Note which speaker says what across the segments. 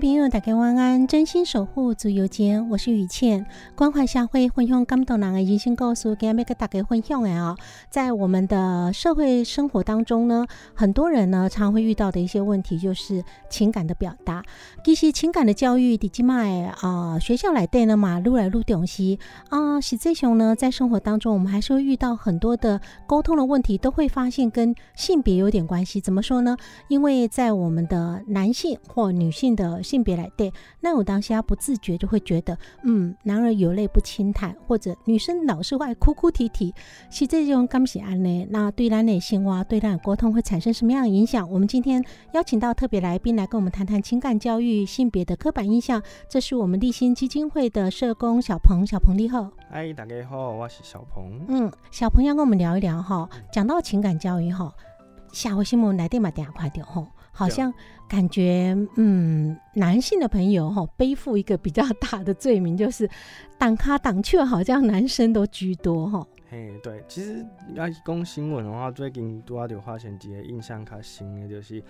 Speaker 1: 朋友，大家晚安！真心守护自由间，我是雨倩，关怀社会，分享感动人的人生故事，今日要跟大家分享的哦，在我们的社会生活当中呢，很多人呢常会遇到的一些问题，就是情感的表达。其实情感的教育，迪基麦啊，学校来对呢嘛，撸来撸东西啊，实际上呢，在生活当中，我们还是会遇到很多的沟通的问题，都会发现跟性别有点关系。怎么说呢？因为在我们的男性或女性的性别来对，那我当下不自觉就会觉得，嗯，男儿有泪不轻弹，或者女生老是会哭哭啼啼，是这种感喜安呢？那对男女性哇，对男沟通会产生什么样的影响？我们今天邀请到特别来宾来跟我们谈谈情感教育、性别的刻板印象。这是我们立新基金会的社工小鹏，小鹏你好。
Speaker 2: 嗨，大家好，我是小鹏。
Speaker 1: 嗯，小鹏要跟我们聊一聊哈，讲到情感教育哈，下回新闻来电嘛，电话快点哈。好像感觉，嗯，男性的朋友哈，背负一个比较大的罪名，就是挡卡挡去，好像男生都居多哈。
Speaker 2: 嘿，对，其实要讲新闻的话，最近拄啊就发现一个印象较深的，就是，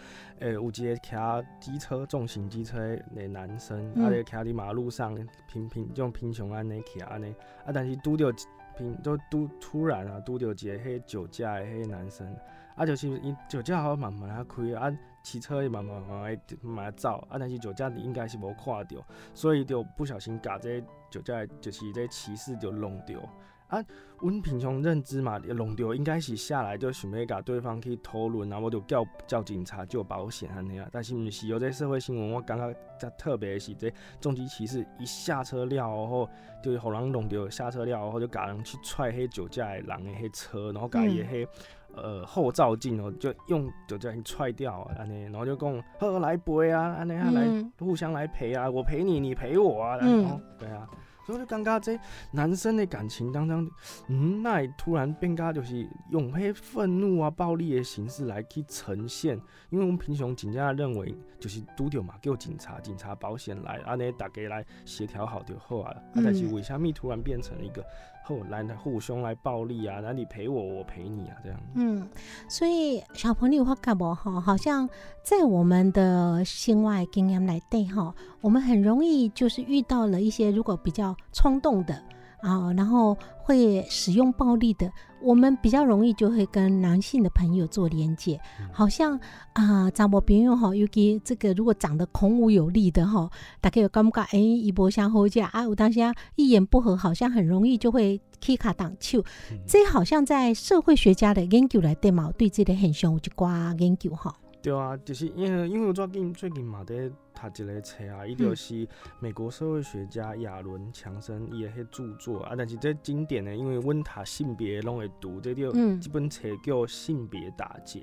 Speaker 2: 诶，有一个骑机车重型机车的男生，啊，咧骑伫马路上，平平种贫穷安尼骑安尼，啊，但是拄着平都拄突然啊，拄着一个迄酒驾的迄男生，啊，就是因酒驾好慢慢啊开啊。骑车慢慢慢慢慢慢走，啊，但是酒驾你应该是无看到，所以就不小心把这酒驾就是这骑士就弄掉。啊，阮平常认知嘛，弄掉应该是下来就想要甲对方去讨论啊，我就叫叫警察就保险安尼啊。但是毋是有这社会新闻，我感觉在特别是这重机骑士一下车了后，就是互人弄掉下车了后，就甲人去踹迄酒驾的人的迄车，然后甲伊迄。呃，后照镜哦，就用就这样踹掉啊，安尼，然后就讲呵来赔啊，安尼啊来互相来陪啊，我陪你，你陪我啊，然后对啊。所以就感觉这男生的感情当中，嗯，那突然变噶就是用迄愤怒啊、暴力的形式来去呈现，因为我们平常警察认为就是拄着嘛，叫警察、警察保险来，安尼大家来协调好就好啊。啊，但是为虾米突然变成了一个后来互相来暴力啊？那你陪我，我陪你啊，这样。
Speaker 1: 嗯，所以小朋友话干不哈，好像在我们的心外经验来对哈，我们很容易就是遇到了一些如果比较。冲动的啊，然后会使用暴力的，我们比较容易就会跟男性的朋友做连接，好像啊，长我朋友哈，尤其这个如果长得孔武有力的哈，大家有感觉哎，一波相后架啊，我当下一言不合，好像很容易就会 K 卡挡球，这好像在社会学家的研究来对嘛，对这个很凶就挂研究哈。
Speaker 2: 对啊，就是因为因为我最近最近嘛在读一个册啊，伊就是美国社会学家亚伦强森伊的迄著作啊，但是这经典的，因为阮读性别拢会读，这就这本册叫性别打劫。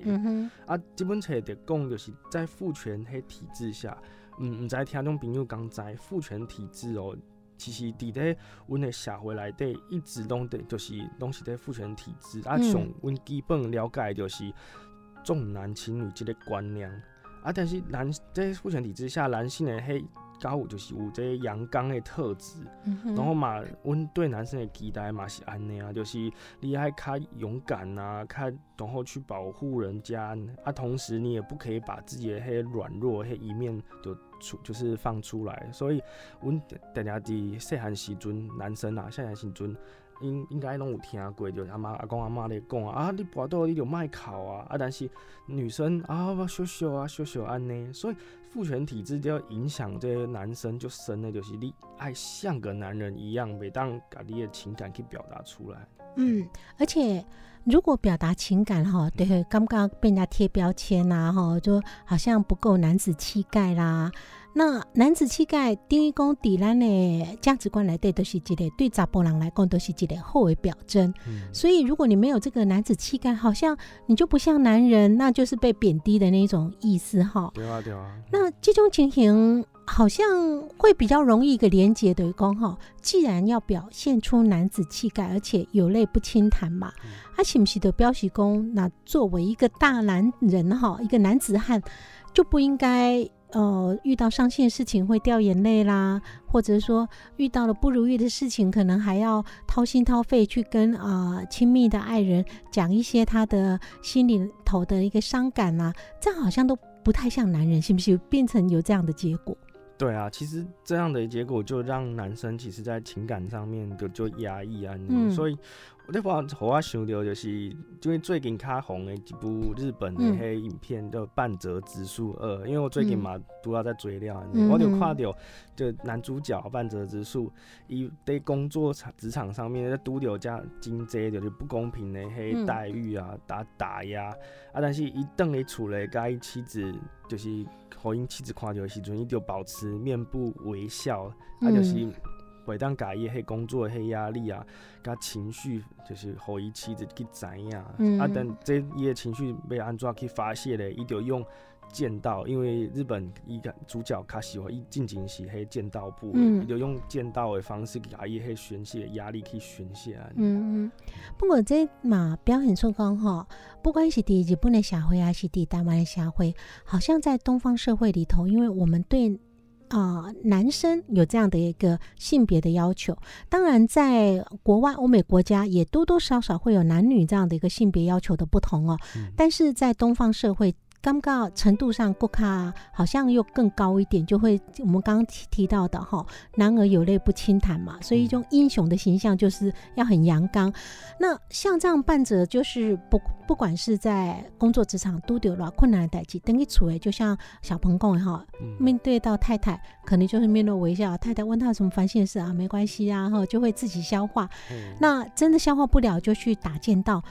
Speaker 2: 啊，这本册的讲就是在父权迄体制下，嗯，毋知听众朋友讲知父权体制哦，其实伫咧阮的社会内底一直拢伫就是拢是伫父权体制啊，上阮基本了解就是。重男轻女这个观念，啊，啊，但是男在父权体制下，男性的迄高有就是有这阳刚的特质，
Speaker 1: 嗯
Speaker 2: 然后嘛，阮对男生的期待嘛是安尼啊，就是你爱较勇敢啊，较然后去保护人家啊，同时你也不可以把自己的迄软弱迄一面就出就是放出来，所以阮定定伫细汉时阵，男生啊，细汉时阵。应应该拢有听过，就阿妈阿公阿妈咧讲啊，啊你跋倒你就卖哭啊，啊但是女生啊羞羞啊羞羞安呢，所以父权体制就要影响这些男生就生的，就是你爱像个男人一样，每当把你的情感去表达出来。
Speaker 1: 嗯，而且如果表达情感哈，对，刚刚被人家贴标签呐，哈，就好像不够男子气概啦。那男子气概，等于讲，伫咱的价值观来对，都是一个对查甫人来讲，都是一个好的表征。所以，如果你没有这个男子气概，好像你就不像男人，那就是被贬低的那种意思哈。
Speaker 2: 对啊对啊。
Speaker 1: 那这种情形好像会比较容易一个连结的讲哈，既然要表现出男子气概，而且有泪不轻弹嘛，他是不是的标喜公？那作为一个大男人哈，一个男子汉，就不应该呃遇到伤心的事情会掉眼泪啦，或者说遇到了不如意的事情，可能还要掏心掏肺去跟啊亲密的爱人讲一些他的心里头的一个伤感啦、这样好像都不太像男人，是不是变成有这样的结果？
Speaker 2: 对啊，其实这样的结果就让男生其实在情感上面就就压抑啊，
Speaker 1: 嗯。
Speaker 2: 所以我那把互我想到就是，因为最近较红的一部日本的黑影片叫《半泽直树二》，因为我最近嘛都要在追了，
Speaker 1: 嗯
Speaker 2: 我就看到就男主角半泽直树，伊在工作场职场上面在拄着遮真济就是不公平的迄
Speaker 1: 嗯。
Speaker 2: 待遇啊、打打压啊，但是伊倒咧厝咧，甲伊妻子就是。互因妻子看到的时阵，伊就保持面部微笑，啊，就是
Speaker 1: 嗯
Speaker 2: 袂当家伊迄工作的迄压力啊，甲情绪，就是互伊妻子去知影。
Speaker 1: 嗯
Speaker 2: 啊，等这伊的情绪要安怎去发泄咧，伊就用剑道，因为日本一个主角较喜欢一进行是迄剑道部的，
Speaker 1: 嗯
Speaker 2: 伊就用剑道的方式甲伊迄宣泄压力去宣泄啊。
Speaker 1: 嗯嗯，不过这嘛表现出讲吼，不管是伫日本的社会还是伫台湾的社会，好像在东方社会里头，因为我们对啊、男生有这样的一个性别的要求，当然在国外欧美国家也多多少少会有男女这样的一个性别要求的不同哦，
Speaker 2: 嗯
Speaker 1: 但是在东方社会。尴尬程度上，国卡好像又更高一点，就会我们刚刚提提到的哈，男儿有泪不轻弹嘛，所以一种英雄的形象就是要很阳刚。那像这样伴者，就是不不管是在工作职场都有了困难的代际，等于处诶，就像小鹏讲的哈，
Speaker 2: 嗯
Speaker 1: 面对到太太，可能就是面露微笑，太太问他有什么烦心的事啊，没关系啊，哈，就会自己消化。
Speaker 2: 嗯
Speaker 1: 那真的消化不了，就去打剑道。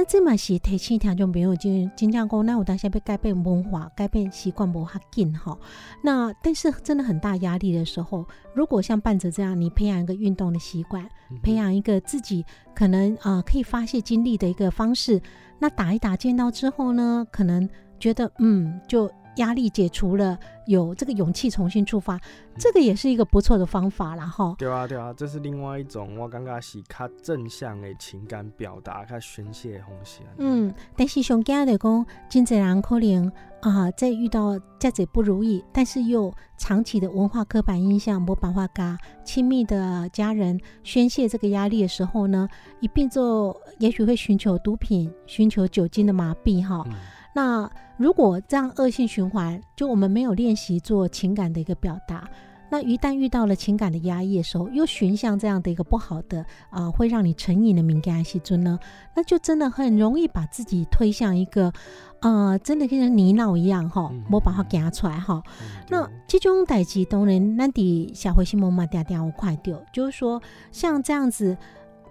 Speaker 1: 那这嘛是提醒听众朋友，就真正讲，那我当下要改变文化、改变习惯不哈紧哈。那但是真的很大压力的时候，如果像伴着这样，你培养一个运动的习惯，
Speaker 2: 嗯
Speaker 1: 培养一个自己可能呃可以发泄精力的一个方式，那打一打剑道之后呢，可能觉得嗯就。压力解除了，有这个勇气重新出发，这个也是一个不错的方法啦哈。
Speaker 2: 对啊，对啊，这是另外一种我感觉是较正向的情感表达、较宣泄的方式。啊
Speaker 1: 嗯，但是上惊的讲，真侪人可能啊，在遇到这侪不如意，但是又长期的文化刻板印象，没办法跟亲密的家人宣泄这个压力的时候呢，一并做，也许会寻求毒品，寻求酒精的麻痹哈。
Speaker 2: 嗯
Speaker 1: 那如果这样恶性循环，就我们没有练习做情感的一个表达，那一旦遇到了情感的压抑的时候，又寻向这样的一个不好的啊、呃会让你成瘾的敏感细菌呢，那就真的很容易把自己推向一个呃，真的跟泥淖一样哈
Speaker 2: 嗯，
Speaker 1: 没办法夹出来哈。
Speaker 2: 嗯
Speaker 1: 那
Speaker 2: 对
Speaker 1: 这种代志当然，咱伫社会新闻嘛，定定有看到，就是说像这样子。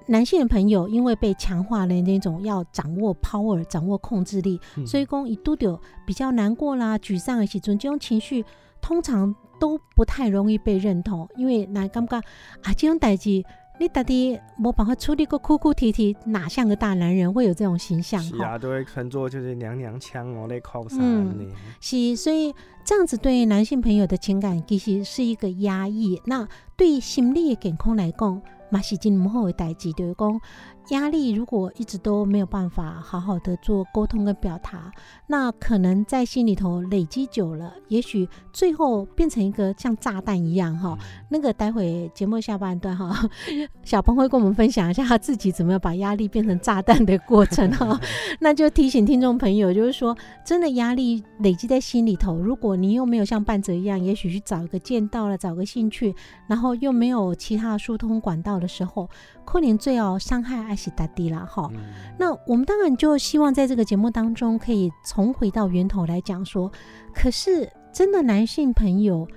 Speaker 1: 男性的朋友因为被强化了那种要掌握 power、掌握控制力，
Speaker 2: 嗯
Speaker 1: 所以讲一度有比较难过啦、沮丧的时阵，这种情绪通常都不太容易被认同，因为那感觉啊，这种代志你到底没办法处理个哭哭啼啼，哪像个大男人会有这种形象？
Speaker 2: 是啊，都会称作就是娘娘腔哦，那靠啥
Speaker 1: 嗯
Speaker 2: 呢？
Speaker 1: 是，所以这样子对男性朋友的情感其实是一个压抑。那对心理健康来讲，嘛是真唔好诶代志，就是讲。压力如果一直都没有办法好好的做沟通跟表达，那可能在心里头累积久了，也许最后变成一个像炸弹一样哈。那个待会节目下半段哈，小鹏会跟我们分享一下他自己怎么样把压力变成炸弹的过程哈。那就提醒听众朋友，就是说真的压力累积在心里头，如果你又没有像半泽一样，也许去找一个见到了，找个兴趣，然后又没有其他疏通管道的时候。可能最要伤害爱惜大地了哈。那我们当然就希望在这个节目当中可以重回到源头来讲说，可是真的男性朋友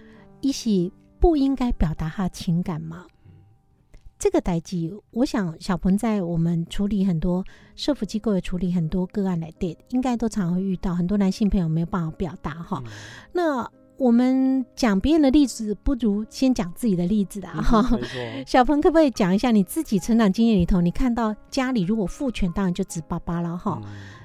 Speaker 1: 一起不应该表达他情感吗？这个代际，我想小鹏在我们处理很多社福机构也处理很多个案来电，应该都常会遇到很多男性朋友没有办法表达哈。那我们讲别人的例子，不如先讲自己的例子啊！哈，小鹏可不可以讲一下你自己成长经验里头，你看到家里如果父权，当然就指爸爸了哈。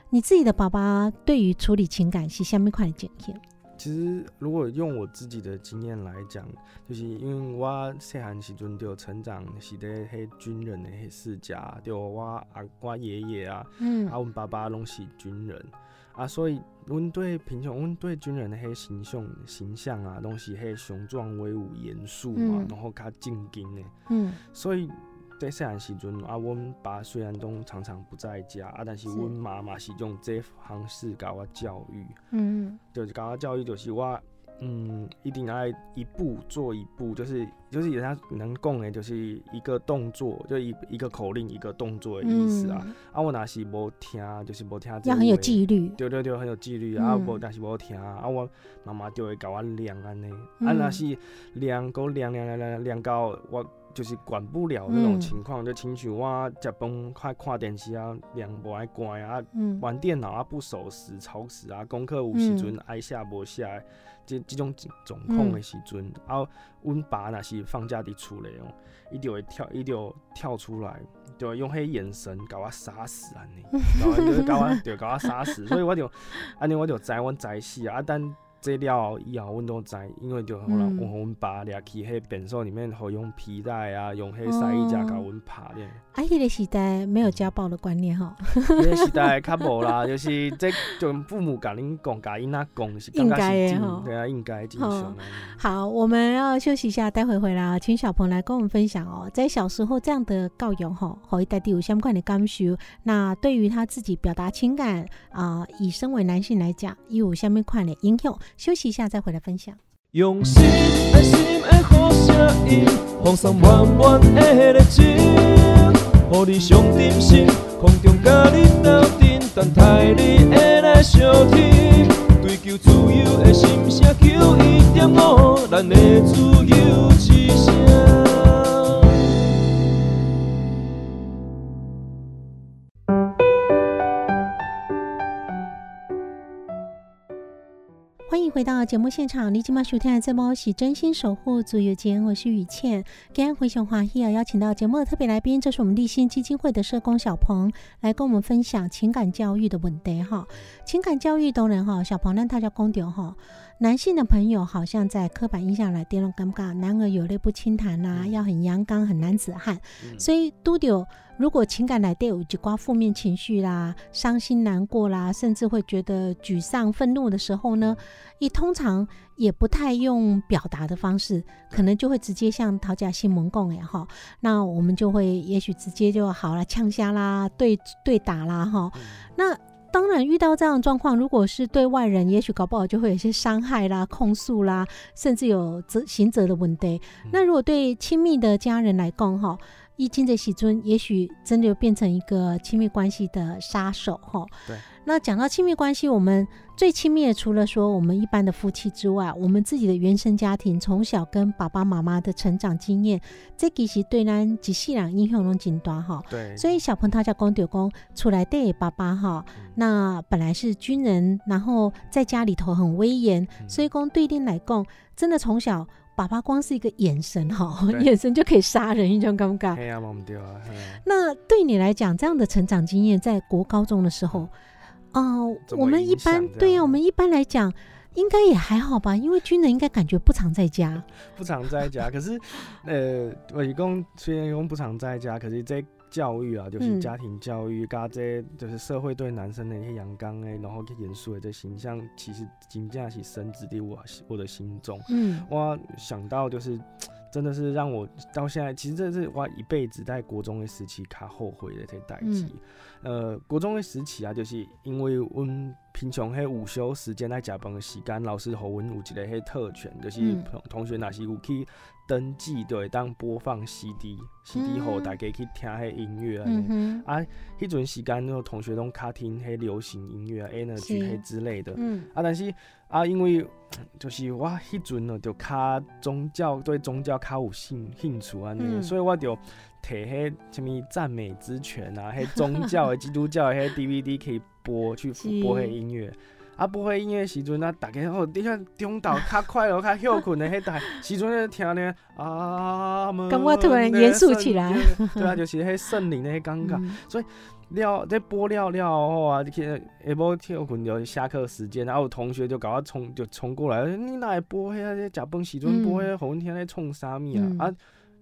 Speaker 1: 你自己的爸爸对于处理情感是下面块的经验？
Speaker 2: 其实，如果用我自己的经验来讲，就是因为我细汉时阵就成长是在迄军人的迄世家，就我阿我爷爷啊，嗯，啊，阮爸爸拢是军人。啊，所以阮对贫穷阮对军人的迄形象形象啊，拢是迄雄壮威武、严肃嘛，然后较正经的。嗯。所以在细汉时阵，啊，阮爸虽然都常常不在家，啊，但是阮妈妈是用这方式甲我教育。嗯。就是甲我教育，就是我。嗯，一定要一步做一步，就是就是人家能讲的，就是一个动作，就一一个口令，一个动作的意思啊。啊，我那是无听，就是无听。
Speaker 1: 要很有纪律。
Speaker 2: 对对对，很有纪律啊。我，但是无听啊。我妈妈就会教我量安尼，啊，那是量够量量量量量到我就是管不了那种情况，就亲像我食饭快看电视啊，量无爱关啊，玩电脑啊不守时、超时啊，功课有时阵爱写无写。这这种状况的时阵，啊，阮爸若是放假伫厝内哦，伊就会跳，伊就跳出来，就用迄眼神甲我杀死安尼，然后就甲我，就甲我杀死，所以我就安尼我就知阮知死啊，但。这料以后，阮都知，因为就可能我阮爸掠去迄便所里面，好用皮带啊，用迄晒衣架甲阮拍咧。
Speaker 1: 啊，迄个时代没有家暴的观念吼。
Speaker 2: 迄个时代较无啦，就是这就父母甲恁讲，甲因仔讲是
Speaker 1: 应该的吼。
Speaker 2: 对啊，应该正常。
Speaker 1: 好，我们要休息一下，待会回来啊请小鹏来跟我们分享哦，在小时候这样的教育吼，可以带有相关的感受。那对于他自己表达情感啊，以身为男性来讲，又有虾米款的影响？休息一下，再回来分享。
Speaker 3: 用心爱心爱好声音，放送满满的热情，予你上点心，空中甲你斗阵，等待你会来相听。追求自由的心声，求一点五，咱的自由之声。
Speaker 1: 回到节目现场，你今晚收听的节目是真心守护足友节，我是雨倩。今天回熊华喜啊，邀请到节目的特别来宾，这是我们立新基金会的社工小鹏，来跟我们分享情感教育的问题哈。情感教育当然哈，小鹏让大家公掉哈。男性的朋友好像在刻板印象来电了，尴尬，男儿有泪不轻弹呐，要很阳刚，很男子汉。所以都丢，如果情感来电有几挂负面情绪啦，伤心难过啦，甚至会觉得沮丧、愤怒的时候呢，你通常也不太用表达的方式，可能就会直接像讨价新蒙共哎哈，那我们就会也许直接就好了，呛虾啦，对对打啦哈，那。当然，遇到这样的状况，如果是对外人，也许搞不好就会有一些伤害啦、控诉啦，甚至有责刑责的问题。那如果对亲密的家人来讲，哈。一经的喜尊，也许真的变成一个亲密关系的杀手哈。
Speaker 2: 对。
Speaker 1: 那讲到亲密关系，我们最亲密的，除了说我们一般的夫妻之外，我们自己的原生家庭，从小跟爸爸妈妈的成长经验，这其实对咱几世人影响拢真大哈。
Speaker 2: 对。
Speaker 1: 所以小鹏他叫公丢公出来对爸爸哈，那本来是军人，然后在家里头很威严，所以公对定来讲，真的从小。爸爸光是一个眼神哈，眼神就可以杀人，一种尴尬。那对你来讲，这样的成长经验，在国高中的时候，哦，我们一般对呀，我们一般来讲，应该也还好吧，因为军人应该感觉不常在家。
Speaker 2: 不常在家，可是呃，我一共虽然一共不常在家，可是这教育啊，就是
Speaker 1: 嗯
Speaker 2: 家庭教育，加这就是社会对男生的一些阳刚诶，然后去严肃的这形象，其实真正是深植在我我的心中。
Speaker 1: 嗯
Speaker 2: 我想到就是，真的是让我到现在，其实这是我一辈子在国中的时期卡后悔的这代志。呃，国中的时期啊，就是因为阮平常迄午休时间在食饭的时间，老师互阮有一个迄特权，就是同学若是有去登记，就会当播放 CD，CD 后
Speaker 1: 嗯。
Speaker 2: 大家去听迄音乐啊，迄阵时间，那同学拢卡听迄流行音乐、Energy
Speaker 1: 是。
Speaker 2: 迄之类的。
Speaker 1: 嗯。
Speaker 2: 啊，但是啊，因为 就是我迄阵哦，就较宗教对宗教较有兴兴趣安尼，
Speaker 1: 嗯。
Speaker 2: 所以我就摕迄什物赞美之泉啊，迄宗教的 基督教的迄 DVD 可以播去
Speaker 1: 是。
Speaker 2: 播迄音乐。啊，播迄音乐的时阵啊，逐个吼，你看中岛较快乐、较休困的迄台时阵咧听咧啊，
Speaker 1: 感觉突然严肃起来。
Speaker 2: 对啊，就是迄圣灵的迄感觉。
Speaker 1: 嗯
Speaker 2: 了，在播了了后啊，你去下晡跳困就下课时间，然后有同学就搞我冲就冲过来，你哪会播迄个食饭时阵播迄个，互阮听咧创啥物
Speaker 1: 嗯
Speaker 2: 啊？啊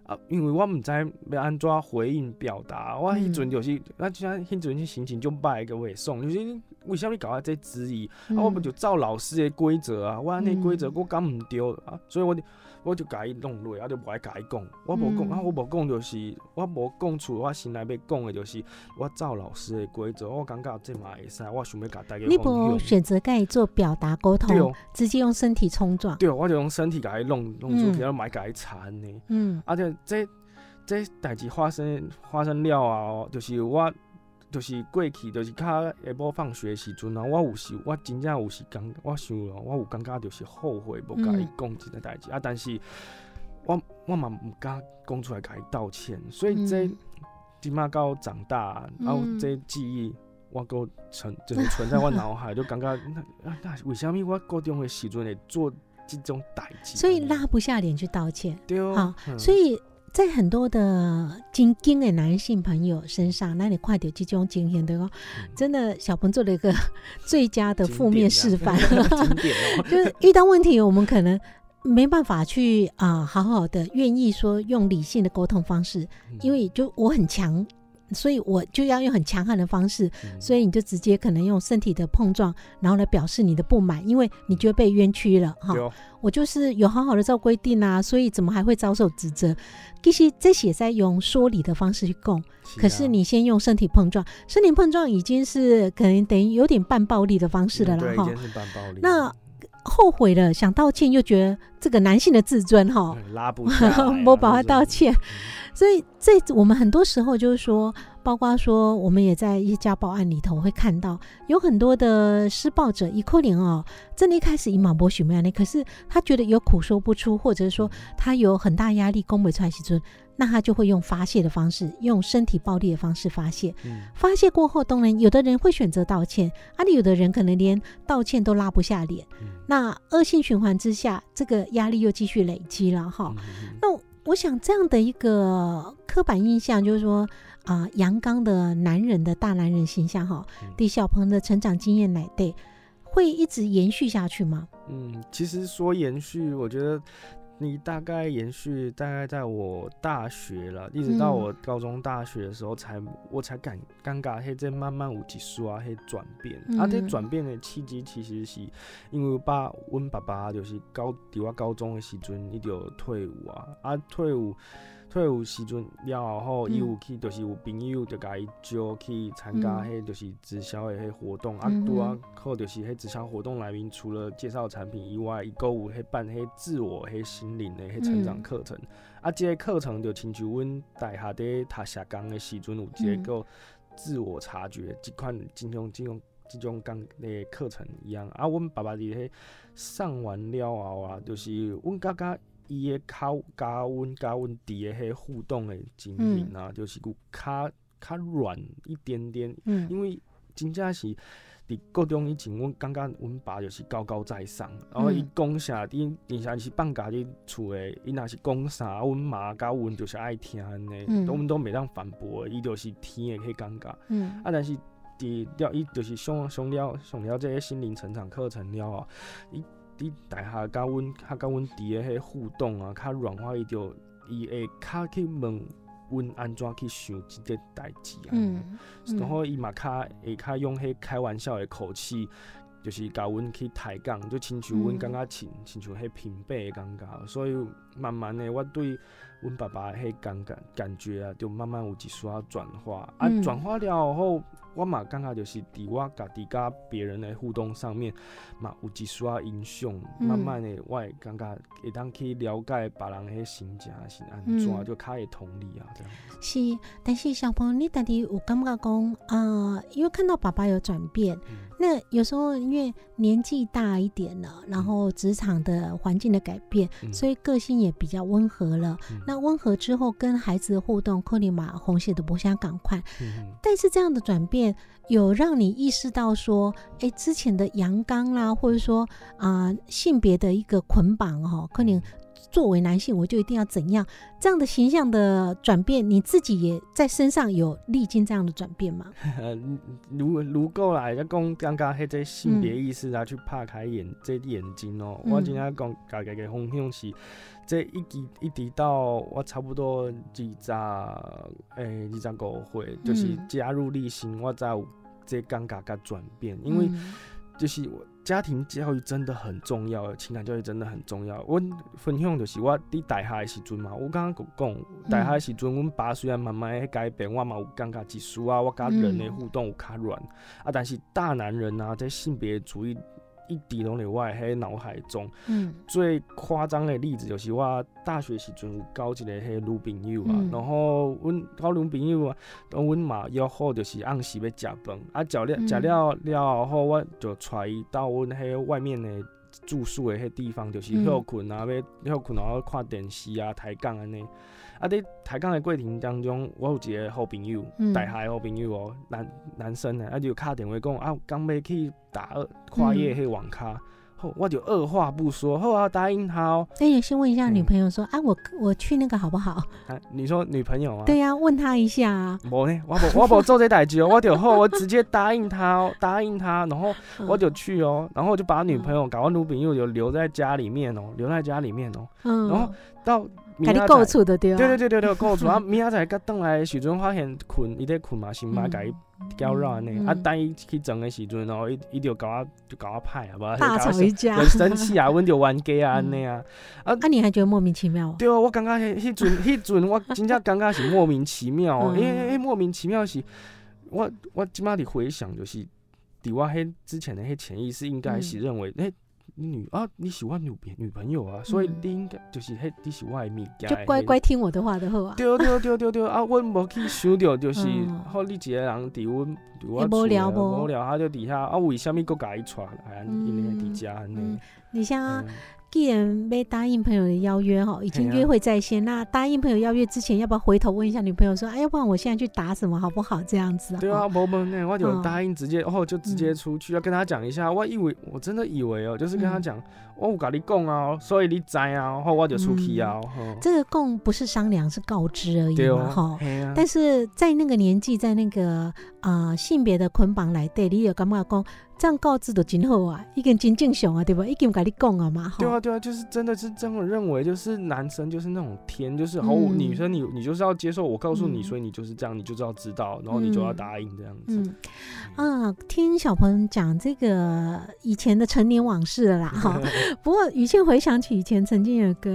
Speaker 2: 啊，因为我毋知要安怎回应表达，我迄阵就是，啊，就像迄阵心情就歹个袂爽，就是你为啥物搞我这质疑？啊，我不就照老师的规则啊，我安尼规则
Speaker 1: 嗯
Speaker 2: 我讲毋对啊，所以我就我就甲伊弄落，啊就无爱甲伊讲，我无讲，
Speaker 1: 嗯
Speaker 2: 啊我无讲就是我无讲出我心内要讲的，就是我照老师的规则，我感觉这嘛会使，我想要甲大家
Speaker 1: 你
Speaker 2: 分享。
Speaker 1: 不选择该做表达沟
Speaker 2: 对
Speaker 1: 通，直接用身体冲撞。
Speaker 2: 对，我就用身体甲伊弄弄出去，
Speaker 1: 嗯
Speaker 2: 然后买甲伊缠呢。
Speaker 1: 嗯
Speaker 2: 啊，这这这代志发生发生了啊，哦就是我就是过去就是较下晡放学时阵啊，我有时我真正有时感我想了，我有感觉就是后悔无甲伊
Speaker 1: 嗯
Speaker 2: 讲这个代志、啊，但是我我嘛毋敢讲出来甲伊道歉，所以这
Speaker 1: 嗯
Speaker 2: 即马到长大，然后
Speaker 1: 嗯
Speaker 2: 这记忆。我够存就是存在我脑海，就感觉那啊那为什么我高中的时阵会做这种代志？
Speaker 1: 所以拉不下脸去道歉。
Speaker 2: 对哦，
Speaker 1: 好
Speaker 2: 嗯
Speaker 1: 所以在很多的精英的男性朋友身上，那你快点去种经验的哦，
Speaker 2: 嗯
Speaker 1: 真的小鹏做了一个最佳的负面示范。
Speaker 2: 经典哦，
Speaker 1: 就是遇到问题，我们可能没办法去啊、好好的愿意说用理性的沟通方式，
Speaker 2: 嗯
Speaker 1: 因为就我很强。所以我就要用很强悍的方式，
Speaker 2: 嗯。
Speaker 1: 所以你就直接可能用身体的碰撞，然后来表示你的不满，因为你觉得被冤屈了哈。
Speaker 2: 哦，
Speaker 1: 我就是有好好的照规定啊，所以怎么还会遭受指责？其实这些在用说理的方式去供，可是
Speaker 2: 啊
Speaker 1: 你先用身体碰撞，身体碰撞已经是可能等于有点半暴力的方式
Speaker 2: 的
Speaker 1: 了哈那后悔了，想道歉，又觉得这个男性的自尊哈，
Speaker 2: 嗯拉不下来啊，
Speaker 1: 没办法道歉，所以这我们很多时候就是说，包括说我们也在一些家暴案里头会看到，有很多的施暴者一扣脸哦，真的一开始以马博许没呢，可是他觉得有苦说不出，或者是说他有很大压力攻不出来时尊，那他就会用发泄的方式，用身体暴力的方式发泄。
Speaker 2: 嗯
Speaker 1: 发泄过后，当然有的人会选择道歉，啊，有的人可能连道歉都拉不下脸。
Speaker 2: 嗯
Speaker 1: 那恶性循环之下，这个压力又继续累积了哈。那我想这样的一个刻板印象，就是说啊，阳刚的男人的大男人形象哈
Speaker 2: 嗯，
Speaker 1: 对小鹏的成长经验来对，会一直延续下去吗？
Speaker 2: 嗯，其实说延续，我觉得你大概延续大概在我大学了，一直到
Speaker 1: 嗯
Speaker 2: 我高中、大学的时候才，我才感尴尬，迄这慢慢有一丝啊，迄转变。啊，这
Speaker 1: 嗯
Speaker 2: 转变的契机其实是因为我爸，我爸爸就是高伫我高中的时阵，伊就退伍啊，啊退伍。退伍时阵了后，伊
Speaker 1: 嗯
Speaker 2: 有去，就是有朋友就甲伊招去参加
Speaker 1: 嗯
Speaker 2: 迄，就是直销的迄活动，啊
Speaker 1: 嗯，
Speaker 2: 拄啊
Speaker 1: 哼，
Speaker 2: 好就是迄直销活动内面，除了介绍产品以外，伊购有迄办迄自我、迄心灵的迄成长
Speaker 1: 嗯
Speaker 2: 课程。啊，即个课程就亲像阮大学伫读社工的时阵，有一
Speaker 1: 嗯
Speaker 2: 个叫自我察觉，即款即种即种即种讲的课程一样。啊，阮爸爸伫迄上完了后啊，就是阮感觉伊的较甲阮甲阮弟的迄互动的情形啊，就是有较较软一点点，因为真正是伫高中以前，阮感觉阮爸就是高高在上，然后伊讲啥，伊伊像是放假伫厝诶，伊若是讲啥，阮妈甲阮就是爱听安尼，
Speaker 1: 嗯
Speaker 2: 阮都袂当反驳，伊就是听诶迄感觉。啊，但是伫了伊就是上上了上了这个心灵成长课程了后，伊伫大下甲阮较甲阮伫诶迄互动啊，较软化伊就伊会较去问阮安怎去想即个代志啊。
Speaker 1: 嗯，
Speaker 2: 然后伊嘛较会较用迄开玩笑诶口气，就是甲阮去抬杠，就亲像阮
Speaker 1: 嗯
Speaker 2: 感觉亲亲像迄平辈的感觉，所以慢慢的我对阮爸爸的迄感觉感觉啊，就慢慢有一丝仔转化。啊
Speaker 1: 嗯，
Speaker 2: 转化了后，我嘛感觉就是伫我家己甲别人的互动上面，嘛有一丝仔影响。
Speaker 1: 嗯
Speaker 2: 慢慢的，我会感觉会当去了解别人的迄心情是安怎，
Speaker 1: 嗯
Speaker 2: 就较会同理啊，这样。
Speaker 1: 是，但是小朋友，你到底有感觉讲啊？因为看到爸爸有转变，
Speaker 2: 嗯
Speaker 1: 那有时候因为年纪大一点了，然后职场的环境的改变，
Speaker 2: 嗯
Speaker 1: 所以个性也比较温和了。
Speaker 2: 嗯
Speaker 1: 那温和之后，跟孩子的互动，克里马红血的不相赶快。但是这样的转变，有让你意识到说，哎，之前的阳刚啦，或者说啊、性别的一个捆绑哦，可能作为男性我就一定要怎样，这样的形象的转变，你自己也在身上有历经这样的转变吗？
Speaker 2: 呃，如如果来要讲刚刚迄个性别意识啊，去拍开眼这眼睛哦、
Speaker 1: 嗯。
Speaker 2: 我真正讲家己嘅方向是，这一直一直到我差不多二十诶二十五岁，就是
Speaker 1: 嗯。
Speaker 2: 加入立新，我才有这感觉甲转变，因为
Speaker 1: 嗯。
Speaker 2: 就是我家庭教育真的很重要，情感教育真的很重要。阮分享就是我伫大学的时阵嘛，我刚刚讲大学的时阵，阮爸虽然慢慢的改变，我嘛有感觉一丝啊，我甲人的互动有较软、啊，但是大男人啊，这性别主义一直拢伫我诶迄脑海中。
Speaker 1: 嗯。
Speaker 2: 最夸张的例子就是我大学时阵有交一个迄女朋友啊，
Speaker 1: 嗯。
Speaker 2: 然后阮交女朋友啊，然阮嘛约好就是按时要食饭，啊食了
Speaker 1: 嗯。
Speaker 2: 食了了后，我就带伊到阮迄外面的住宿的迄地方，就是
Speaker 1: 嗯
Speaker 2: 休困啊，要休困然后看电视啊，抬杠安尼。啊，伫抬杠的过程当中，我有一个好朋友，
Speaker 1: 嗯
Speaker 2: 大学的好朋友哦，男男生的，啊就敲电话讲啊，刚要去打二跨夜迄网咖。后我就二话不说，后啊，答应他哦。
Speaker 1: 那也先问一下女
Speaker 2: 嗯
Speaker 1: 朋友说，啊，我我去那个好不好？
Speaker 2: 啊，你说女朋友啊？
Speaker 1: 对呀、问他一下啊。
Speaker 2: 我呢，我不我不做这代志哦，我就后，我直接答应他哦，答应他，然后我就去哦，然后我就把女朋友搞我女朋友就留在家里面哦，留在家里面哦，
Speaker 1: 嗯，
Speaker 2: 然后到
Speaker 1: 够处的对吧？
Speaker 2: 对对对对对，够住啊！明仔载甲倒来的时阵，发现困，伊在困嘛，先把甲伊搅扰安尼。
Speaker 1: 嗯
Speaker 2: 啊，等伊去装的时阵哦，伊伊就搞我就搞我歹啊，无
Speaker 1: 大吵一架
Speaker 2: 就生气啊，阮就冤家啊安尼啊。
Speaker 1: 啊，啊你还觉得莫名其妙？
Speaker 2: 对啊，我感觉迄迄阵 迄阵我真正感觉是莫名其妙因为迄莫名其妙是，我我即码伫回想就是，伫我迄之前的迄潜意识应该是认为，诶、你女啊你喜欢女女朋友啊，所以
Speaker 1: 嗯
Speaker 2: 你应该就是迄你是我的物件，
Speaker 1: 就乖乖。听我的话的好啊。
Speaker 2: 对对对对对啊！阮无 去想着，就是
Speaker 1: 嗯
Speaker 2: 好你一个人伫阮伫我
Speaker 1: 也无聊
Speaker 2: 厝
Speaker 1: 无
Speaker 2: 无聊，他就伫遐啊，为虾米佫甲伊带来因为伫遮安
Speaker 1: 嗯
Speaker 2: 尼？
Speaker 1: 你像
Speaker 2: 嗯
Speaker 1: 既然被答应朋友的邀约哈，已经约会在先，那答应朋友邀约之前，要不要回头问一下女朋友说，哎，要不然我现在去打什么好不好？这样子
Speaker 2: 对啊，，无问呢，我就
Speaker 1: 嗯
Speaker 2: 答应直接，哦，就直接出去，要跟他讲一下。我以为我真的以为哦，就是跟他
Speaker 1: 嗯。
Speaker 2: 讲，我有跟你讲啊，所以你知啊，然后我就出去啊，吼
Speaker 1: 这个共不是商量，是告知而已
Speaker 2: 对
Speaker 1: 嘛，哈。但是在那个年纪，在那个啊、呃性别的捆绑来对，你有感觉讲这样告知的真好啊，已经真正常啊，对吧？已经跟你讲啊嘛，哈。
Speaker 2: 对啊，对啊，就是真的是这么认为，就是男生就是那种天，就是好，
Speaker 1: 嗯
Speaker 2: 女生你你就是要接受我告诉你，
Speaker 1: 嗯
Speaker 2: 所以你就是这样，你就是要知道，然后你就要
Speaker 1: 嗯
Speaker 2: 答应这样子。
Speaker 1: 嗯啊，听小朋友讲这个以前的成年往事了啦，哈。不过雨倩回想起以前曾经有个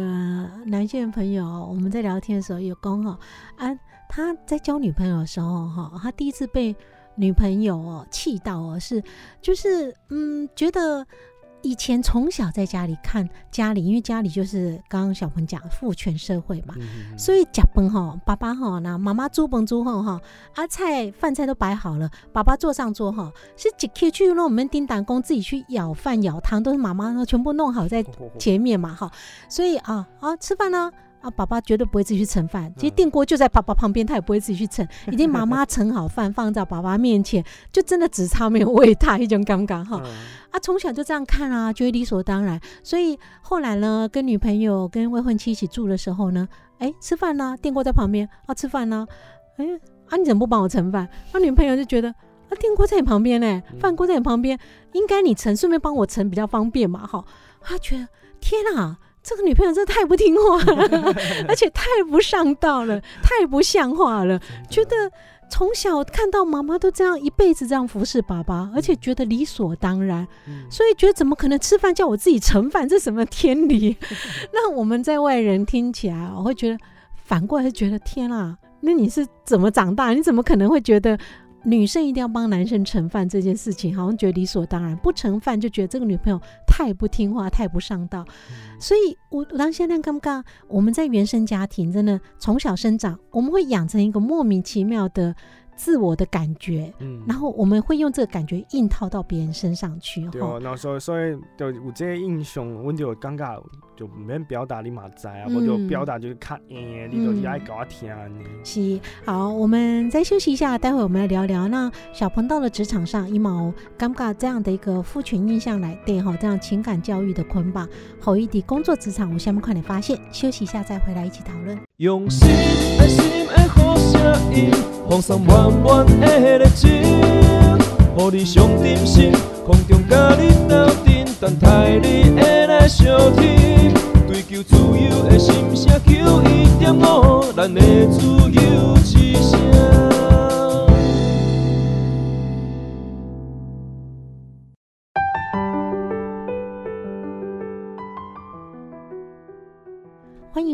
Speaker 1: 男性朋友，我们在聊天的时候有讲哈，啊，他在交女朋友的时候哈，他第一次被女朋友哦气到哦，是就是嗯觉得。以前从小在家里看家里，因为家里就是刚刚小鹏讲父权社会嘛，
Speaker 2: 嗯
Speaker 1: 所以食饭吼，爸爸吼，那妈妈煮崩煮后哈，啊菜饭菜都摆好了，爸爸坐上桌哈，是一起去让我们叮当工自己去舀饭舀汤，都是妈妈全部弄好在 前面嘛哈，所以啊啊吃饭呢。啊，爸爸绝对不会自己去盛饭，其实电锅就在爸爸旁边，他也不会自己去盛，已经妈妈盛好饭放在爸爸面前，就真的只差没有喂他一种尴尬哈。
Speaker 2: 嗯
Speaker 1: 啊，从小就这样看啊，觉得理所当然。所以后来呢，跟女朋友、跟未婚妻一起住的时候呢，哎，吃饭呢，电锅在旁边，啊，吃饭呢，哎，啊，你怎么不帮我盛饭？啊，女朋友就觉得。啊，电锅在你旁边呢，饭锅在你旁边，应该你盛，顺便帮我盛比较方便嘛，哈。他觉得天啊，这个女朋友真的太不听话了，而且太不上道了，太不像话了，觉得。从小看到妈妈都这样一辈子这样服侍爸爸，而且觉得理所当然，所以觉得怎么可能吃饭叫我自己盛饭？这什么天理？那我们在外人听起来，我会觉得反过来是觉得天啊，那你是怎么长大？你怎么可能会觉得？女生一定要帮男生盛饭这件事情，好像觉得理所当然。不盛饭就觉得这个女朋友太不听话、太不上道。所以，我我当现在刚刚我们在原生家庭，真的从小生长，我们会养成一个莫名其妙的。自我的感觉，嗯，然后我们会用这个感觉硬套到别人身上去，
Speaker 2: 对哦，那所以所以就有这些印象，我就尴尬，就唔免表达你嘛知啊，我就表达就是看，诶，你就是爱搞我听呢。
Speaker 1: 是，好，我们再休息一下，待会我们来聊聊。那小鹏到了职场上，一毛尴尬这样的一个父权印象来对哈，这样情感教育的捆绑，后一点工作职场，我下面快点发现。休息一下再回来一起讨论。
Speaker 3: 用心爱心爱好声音，满满的热情，予你上点心，空中甲你斗阵，等待你的来相听。追求自由的心声，求一点五，咱的自由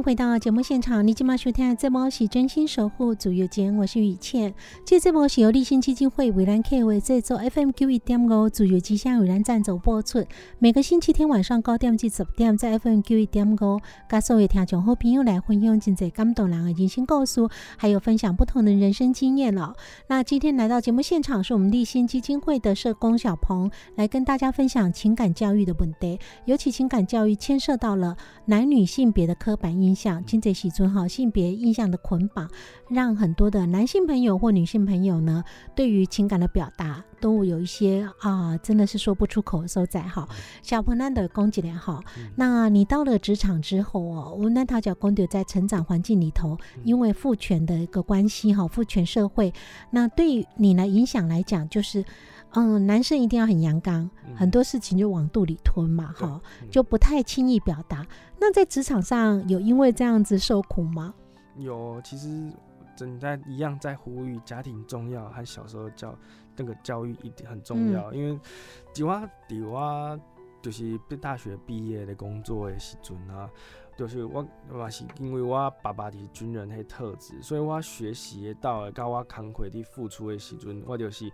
Speaker 1: 回到节目现场，你今晚收听这波是真心守护主右间，我是雨倩。这这波是由立信基金会为兰 K 为制作，FM 九一点五主右机箱为兰赞助播出。每个星期天晚上九点至十点，在 FM 九一点五，跟所有听众好朋友来分享真济感动人的人生故事，还有分享不同的人生经验了。那今天来到节目现场，是我们立信基金会的社工小鹏来跟大家分享情感教育的问题，尤其情感教育牵涉到了男女性别的刻板。印象，金这喜尊哈性别印象的捆绑，让很多的男性朋友或女性朋友呢，对于情感的表达都有一些啊，真的是说不出口的所在哈。小朋友的攻击点好，那你到了职场之后哦，我那他讲公牛在成长环境里头，因为父权的一个关系哈，父权社会，那对你呢影响来讲，就是嗯，男生一定要很阳刚，很多事情就往肚里吞嘛，哈，就不太轻易表达。那在职场上有因为这样子受苦吗？
Speaker 2: 有，其实正在一样在呼吁家庭重要，和小时候教那个教育一定很重要。因为就我伫我就是大学毕业的工作的时阵啊，就是我嘛是因为我爸爸是军人的特质，所以我学习到甲我慷慨的付出的时阵，我就是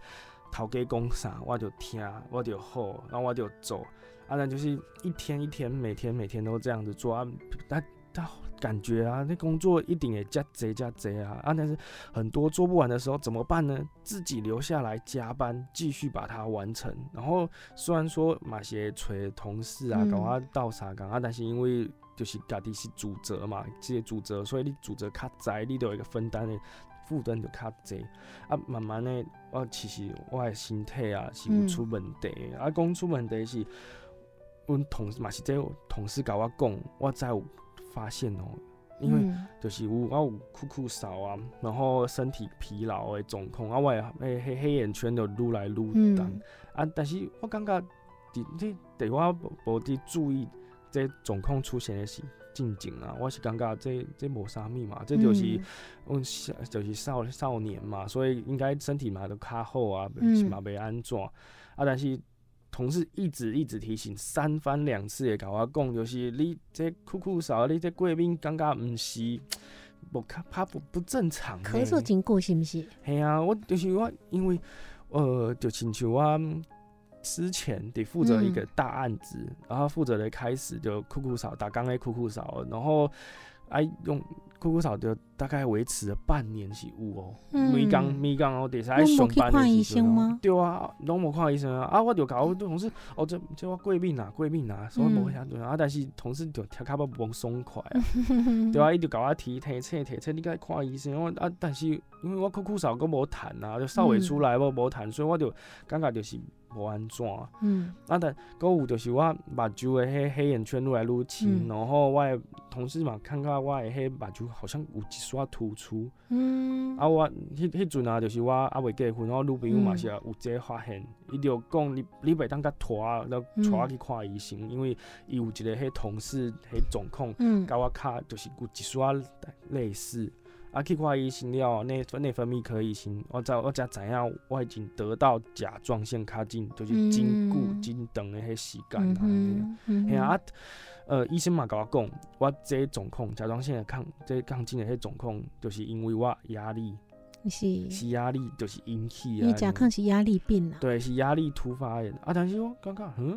Speaker 2: 头家讲啥我就听，我就好，然后我就做。啊，那就是一天一天，每天每天都这样子做啊，他他感觉啊，那工作一定也加贼加贼啊啊！但是很多做不完的时候怎么办呢？自己留下来加班，继续把它完成。然后虽然说马些锤同事啊，搞啊倒啥干啊，但是因为就是家己是主责嘛，这些主责，所以你主责较窄，你都有一个分担的负担就较济啊。慢慢的，我其实我的身体啊是有出问题，啊，讲出问题是。阮同事嘛是这同事甲我讲，我才有发现哦，因为就是有我有酷酷少啊，然后身体疲劳的状况啊，我诶黑黑眼圈就愈来愈重啊。但是我感觉，伫你伫我无伫注意这状况出现的是进境啊，我是感觉这这无啥物嘛，这就是阮少就是少少年嘛，所以应该身体嘛都较好啊，是嘛袂安怎啊，但是。同事一直一直提醒，三番两次的甲我讲，就是你这酷酷少，你这贵宾感觉毋是，无看怕不不正常。
Speaker 1: 咳嗽真过是毋是？
Speaker 2: 系啊，我就是我，因为呃，就亲像我之前得负责一个大案子，然后负责的开始就酷酷少，打刚的酷酷少，然后哎用。酷酷扫就大概维持了半年是有哦，每工每工哦，第三上班的时阵，对啊，拢无看医生啊，啊，我就搞同事，哦，这这我过敏啊，过敏啊，所以无遐对啊，但是同事就听卡要无爽快啊，对啊，伊就搞我提提车提车，你该看医生，我啊，但是因为我酷酷扫都无痰啊，就扫未出来，我无痰，所以我就感觉就是无安怎。
Speaker 1: 嗯。
Speaker 2: 啊，但搁有就是我目睭的迄黑眼圈愈来愈深，
Speaker 1: 嗯。
Speaker 2: 然后我的同事嘛看到我的迄目睭好像有一撮突出。
Speaker 1: 嗯。
Speaker 2: 啊，我迄迄阵啊，就是我啊未结婚，我女朋友嘛
Speaker 1: 嗯。
Speaker 2: 是有这发现，伊就讲你你袂当甲拖，然后
Speaker 1: 嗯
Speaker 2: 带我去看医生，因为伊有一个迄同事迄状况，
Speaker 1: 嗯。
Speaker 2: 甲我卡就是有一撮类似。啊，去看医生了，内内分泌科医生，我才我才知影我已经得到甲状腺亢进，就是真久
Speaker 1: 嗯
Speaker 2: 真长的迄时间
Speaker 1: 嗯
Speaker 2: 啦。
Speaker 1: 哼嗯
Speaker 2: 嘿啊，呃，医生嘛甲我讲，我这个状况甲状腺的亢，这个亢进的迄状况，就是因为我压力。
Speaker 1: 是，
Speaker 2: 是压力就是引起
Speaker 1: 因为
Speaker 2: 啊。
Speaker 1: 甲亢是压力病啦。
Speaker 2: 对，是压力突发的啊。但是我感觉，嗯，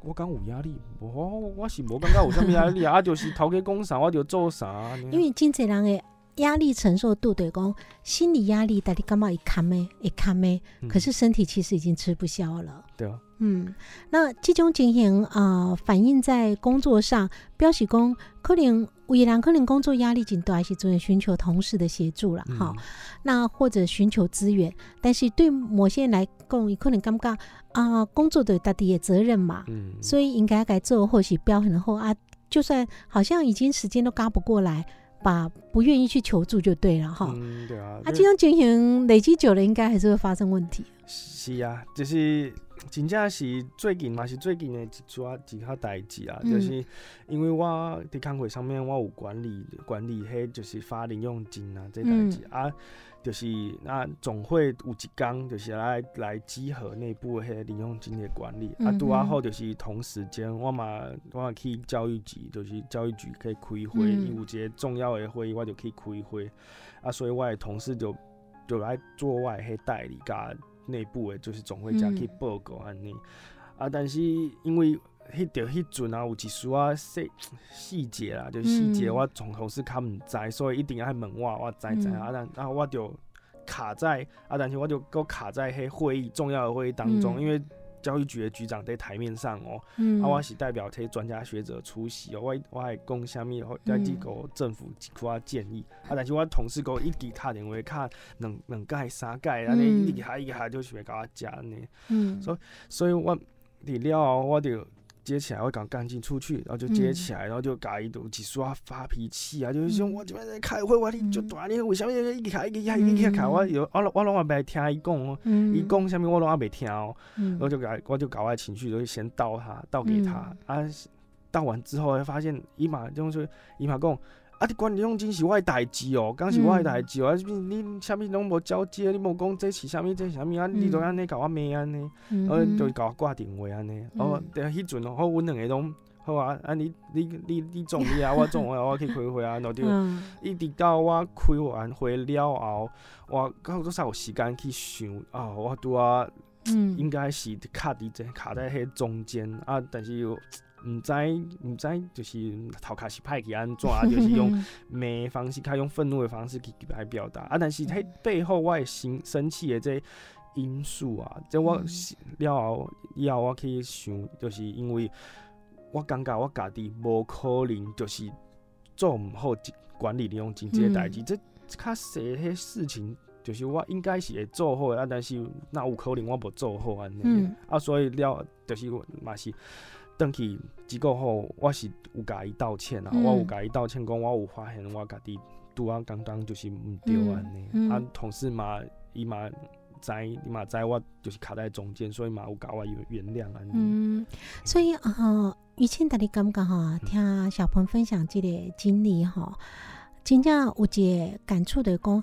Speaker 2: 我讲有压力，我我是无感觉有啥物压力啊，啊，就是头家讲啥我就做啥。
Speaker 1: 因为真侪人的压力承受度，对公心理压力，到底感觉会堪的，会堪的，
Speaker 2: 嗯。
Speaker 1: 可是身体其实已经吃不消了。
Speaker 2: 对啊，
Speaker 1: 嗯，那这种情形啊、呃反映在工作上，表示讲可能有的人可能工作压力紧大的时阵，寻求同事的协助了，哈、
Speaker 2: 嗯
Speaker 1: 那或者寻求资源，但是对某些人来讲，伊可能感觉啊、工作的家己的责任嘛，
Speaker 2: 嗯，
Speaker 1: 所以应该该做，或许标很厚啊，就算好像已经时间都赶不过来，把不愿意去求助就对了哈。
Speaker 2: 嗯，对啊，
Speaker 1: 啊，
Speaker 2: 就
Speaker 1: 这种情形累积久了，应该还是会发生问题。
Speaker 2: 是啊，就是真正是最近嘛是最近的一抓一下代志啊，
Speaker 1: 嗯
Speaker 2: 就是因为我伫工会上面我有管理管理迄就是发零用金啊这代志、
Speaker 1: 嗯
Speaker 2: 啊，就是那总会有一工就是来来集合内部的迄零用金的管理、啊，
Speaker 1: 嗯
Speaker 2: 拄啊好就是同时间我嘛我嘛去教育局，就是教育局可以开会，有一个重要的会议我就去开会，啊，所以我的同事就就来做我的迄代理甲内部的，就是总会加去报告安尼、啊，但是因为迄着迄阵啊，有一丝啊细细节啦，就是细节
Speaker 1: 嗯。
Speaker 2: 我从头是较毋知，所以一定要问我，我知知
Speaker 1: 嗯。
Speaker 2: 啊，但然后我就卡在啊，但是我就搁卡在迄会议重要的会议当中，
Speaker 1: 嗯。
Speaker 2: 因为教育局的局长在台面上哦、
Speaker 1: 嗯，
Speaker 2: 啊，我是代表这些专家学者出席哦、我我还讲啥物，或再去给政府提出啊建议、啊，但是我同事给我一直打电话，卡两两届三届，安尼
Speaker 1: 嗯。
Speaker 2: 一直下一下就是要甲我食安尼。
Speaker 1: 嗯，
Speaker 2: 所所以我伫了后，我就接起来，我赶赶紧出去，然后就接起来，然后就甲伊就一刷发脾气啊，就是说
Speaker 1: 嗯。
Speaker 2: 我这边在开会，我你就
Speaker 1: 嗯。
Speaker 2: 大你为什么一直开一直开一直开，我有我我拢也袂听伊讲伊讲啥物我拢也袂听哦，
Speaker 1: 嗯，
Speaker 2: 然后就甲我就搞我的情绪就先倒他倒给他啊，倒完之后发现伊嘛就是伊嘛讲。啊！你管理用金是我的代志哦，刚是我的代志哦，啊！你你啥物拢无交接，你无讲这是啥物，这是啥物啊？你都安尼甲我骂安尼。
Speaker 1: 嗯，
Speaker 2: 然后
Speaker 1: 嗯
Speaker 2: 就甲我挂电话安尼，哦，对，迄阵哦，好，阮两个拢好啊，啊你你你你总你啊，我总我我去开会啊，然后一直到我开完会了后，我到多少有时间去想啊，我拄啊
Speaker 1: 嗯，
Speaker 2: 应该是卡伫这卡在迄中间啊，但是又毋知毋知就是头壳是歹去安怎，啊，就是用骂的方式，较用愤怒的方式去来表达。啊。但是迄背后我会生生气的这因素啊，这我
Speaker 1: 嗯。
Speaker 2: 了后以后我去想，就是因为我感觉我家己无可能就是做毋好一管理利用金这个代志，这较细迄事情。就是我应该是会做好的啊，但是那有可能我无做好安尼、
Speaker 1: 嗯。
Speaker 2: 啊，所以了就是嘛是登去机构后，我是有甲伊道歉啊，我有甲伊道歉，讲我有发现我家己拄啊刚刚就是毋对安尼、啊，同事嘛伊嘛知伊嘛知我就是卡在中间，所以嘛有甲我原原谅安尼。
Speaker 1: 嗯，所以啊，于倩大家感觉哈，听小鹏分享这个经历哈，真正有一个感触的讲，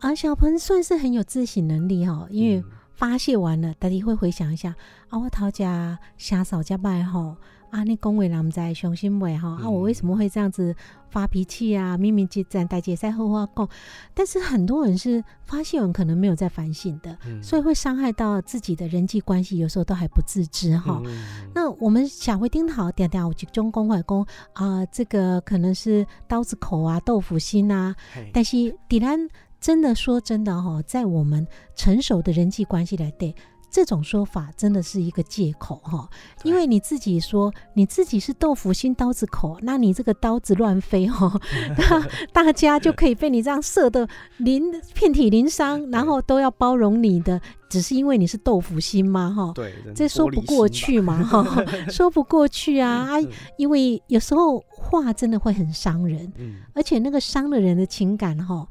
Speaker 1: 啊，小鹏算是很有自省能力哈，因为发泄完了，大家会回想一下，啊，我讨家瞎扫家败吼，啊，你恭维人不知伤心伟吼，啊，
Speaker 2: 嗯
Speaker 1: 我为什么会这样子发脾气啊？明明就站大姐赛后话讲，但是很多人是发泄完可能没有在反省的，
Speaker 2: 嗯
Speaker 1: 所以会伤害到自己的人际关系，有时候都还不自知哈。
Speaker 2: 嗯
Speaker 1: 那我们想回丁好点点有集中公会讲啊，这个可能是刀子口啊、豆腐心啊，但是底然真的说真的哈、在我们成熟的人际关系来对，这种说法真的是一个借口哈，因为你自己说你自己是豆腐心刀子口，那你这个刀子乱飞哈，大家就可以被你这样射的淋遍体鳞伤，然后都要包容你的，只是因为你是豆腐心吗？哈，
Speaker 2: 对，
Speaker 1: 这说不过去嘛哈，说不过去啊啊，因为有时候话真的会很伤人，嗯，而且那个伤了人的情感哈。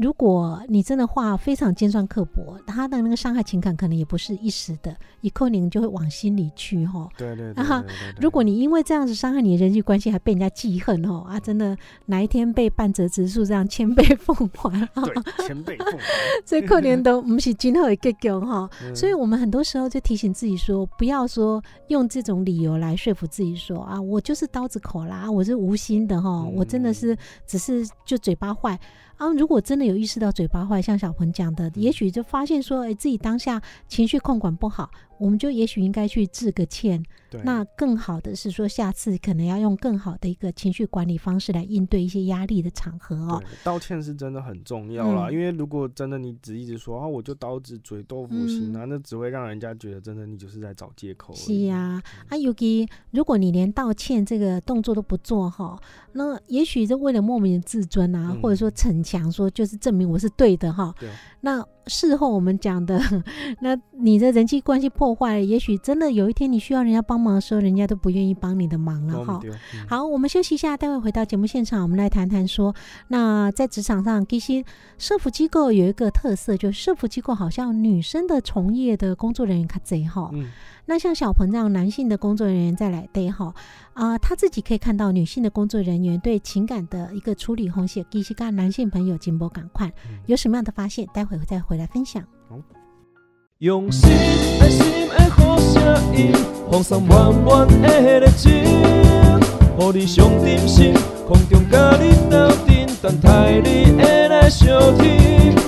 Speaker 1: 如果你真的话非常尖酸刻薄，他的那个伤害情感可能也不是一时的，一扣零就会往心里去哈。
Speaker 2: 对对。
Speaker 1: 对。啊，如果你因为这样子伤害你的人际关系，还被人家记恨哦啊，真的哪一天被半折直树这样千倍奉还？
Speaker 2: 对，千倍奉还。
Speaker 1: 这扣零都不是今后一个狗哈，所以我们很多时候就提醒自己说，不要说用这种理由来说服自己说啊，我就是刀子口啦，我是无心的哈，我真的是只是就嘴巴坏。啊，如果真的有意识到嘴巴坏，像小鹏讲的，也许就发现说，哎，自己当下情绪控管不好。我们就也许应该去致个歉，那更好的是说，下次可能要用更好的一个情绪管理方式来应对一些压力的场合哦。
Speaker 2: 道歉是真的很重要啦，因为如果真的你只一直说啊，我就刀子嘴豆腐心啊，那只会让人家觉得真的你就是在找借口。
Speaker 1: 是呀，啊，尤其如果你连道歉这个动作都不做哈，那也许是为了莫名的自尊啊，或者说逞强，说就是证明我是对的哈。那事后我们讲的，那你的人际关系破坏了，也许真的有一天你需要人家帮忙的时候，人家都不愿意帮你的忙了哈。好，我们休息一下，待会回到节目现场，我们来谈谈说，那在职场上，其实社服机构有一个特色，就是社服机构好像女生的从业的工作人员卡贼哈。那像小鹏这样男性的工作人员再来对哈啊，他自己可以看到女性的工作人员对情感的一个处理红线，其实跟男性朋友进步赶快，有什么样的发现？待会再回来分享。
Speaker 3: 用心爱心的好声音，放送满满的热情，予你上点心，空中甲你斗阵，等待你会来相听。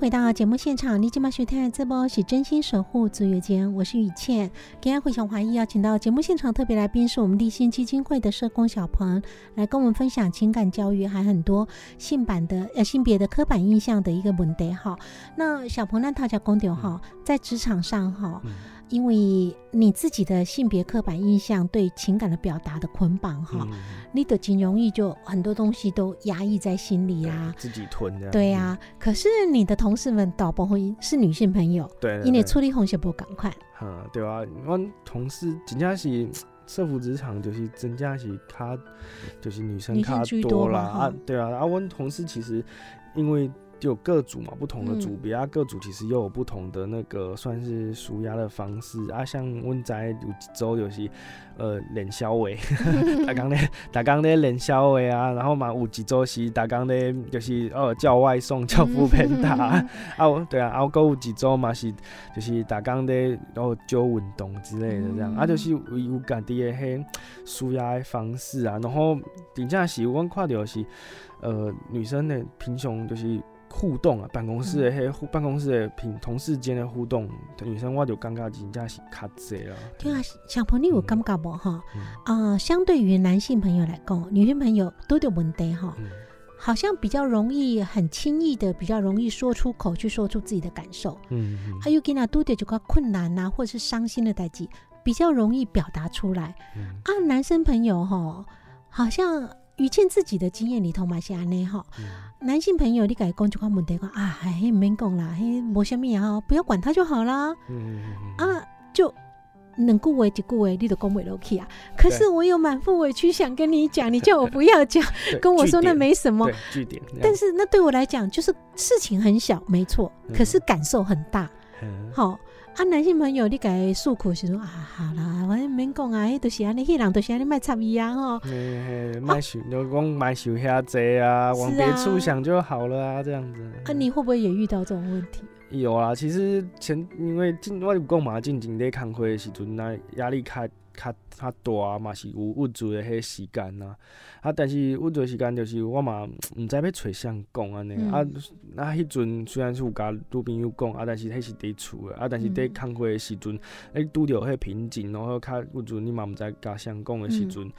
Speaker 1: 回到节目现场，你今晚收听这波是真心守护足月间，我是雨倩。今天回想华裔邀请到节目现场特别来宾是我们立新基金会的社工小鹏，来跟我们分享情感教育，还很多性版的呃性别的刻板印象的一个问题哈。那小鹏呢，他叫公牛哈，在职场上哈。因为你自己的性别刻板印象对情感的表达的捆绑哈，你的很容易就很多东西都压抑在心里啊，
Speaker 2: 自己吞的。
Speaker 1: 对呀，可是你的同事们倒不会是女性朋友，
Speaker 2: 对，
Speaker 1: 因为处理红血不赶快。
Speaker 2: 嗯，对啊，我同事真正是社服职场就是真正是卡，就是女生卡多啦啊，对啊，啊，我同事其实因为。就有各组嘛，不同的组别啊，各组其实又有不同的那个算是舒压的方式啊。像温仔有一周就是，呃，练消维，大刚咧，大刚咧练消维啊。然后嘛，有几周是大刚咧，就是呃叫外送、叫副片打 啊。对啊，啊，过有几周嘛是，就是大刚咧，然后做运动之类的这样啊，就是有有家己的迄舒压的方式啊。然后真正是我看到是，呃，女生的平常就是。互动啊，办公室的迄办公室的平同事间的互动，女生我就感觉真正是较济啦。
Speaker 1: 对啊，小朋友有感觉无哈？啊，相对于男性朋友来讲，女性朋友都有问题哈，好像比较容易很轻易的，比较容易说出口去说出自己的感受。嗯嗯。还有给那多得就个困难呐，或者是伤心的代际，比较容易表达出来。啊，男生朋友哈，好像。于倩自己的经验里头嘛是安内哈，男性朋友你改讲就款问题讲啊，嘿免讲啦，嘿无虾米啊，不要管他就好啦。啊，就能顾为就顾为，你都讲不落去啊。可是我有满腹委屈想跟你讲，你叫我不要讲，跟我说那没什么。
Speaker 2: 据点。
Speaker 1: 但是那对我来讲就是事情很小，没错，可是感受很大。好。啊，男性朋友，你该诉苦时阵啊，好啦，我免讲啊，迄都是安尼，迄人都是安尼卖插伊啊吼。
Speaker 2: 嘿嘿，卖想就讲卖想遐济啊，往别处想就好了啊，这样子。
Speaker 1: 啊，你会不会也遇到这种问题？
Speaker 2: 有啊，其实前因为进我有讲嘛，进前咧开会的时阵，那压力较较较大嘛是有物质的迄个时间呐，啊，但是物质时间就是我嘛毋知要找谁讲安尼，啊。啊，迄阵虽然是有甲女朋友讲，啊，但是迄是伫厝的，啊，但是伫
Speaker 1: 嗯
Speaker 2: 工课的时阵，你拄着迄瓶颈，然后较有阵你嘛毋知甲谁讲的时阵。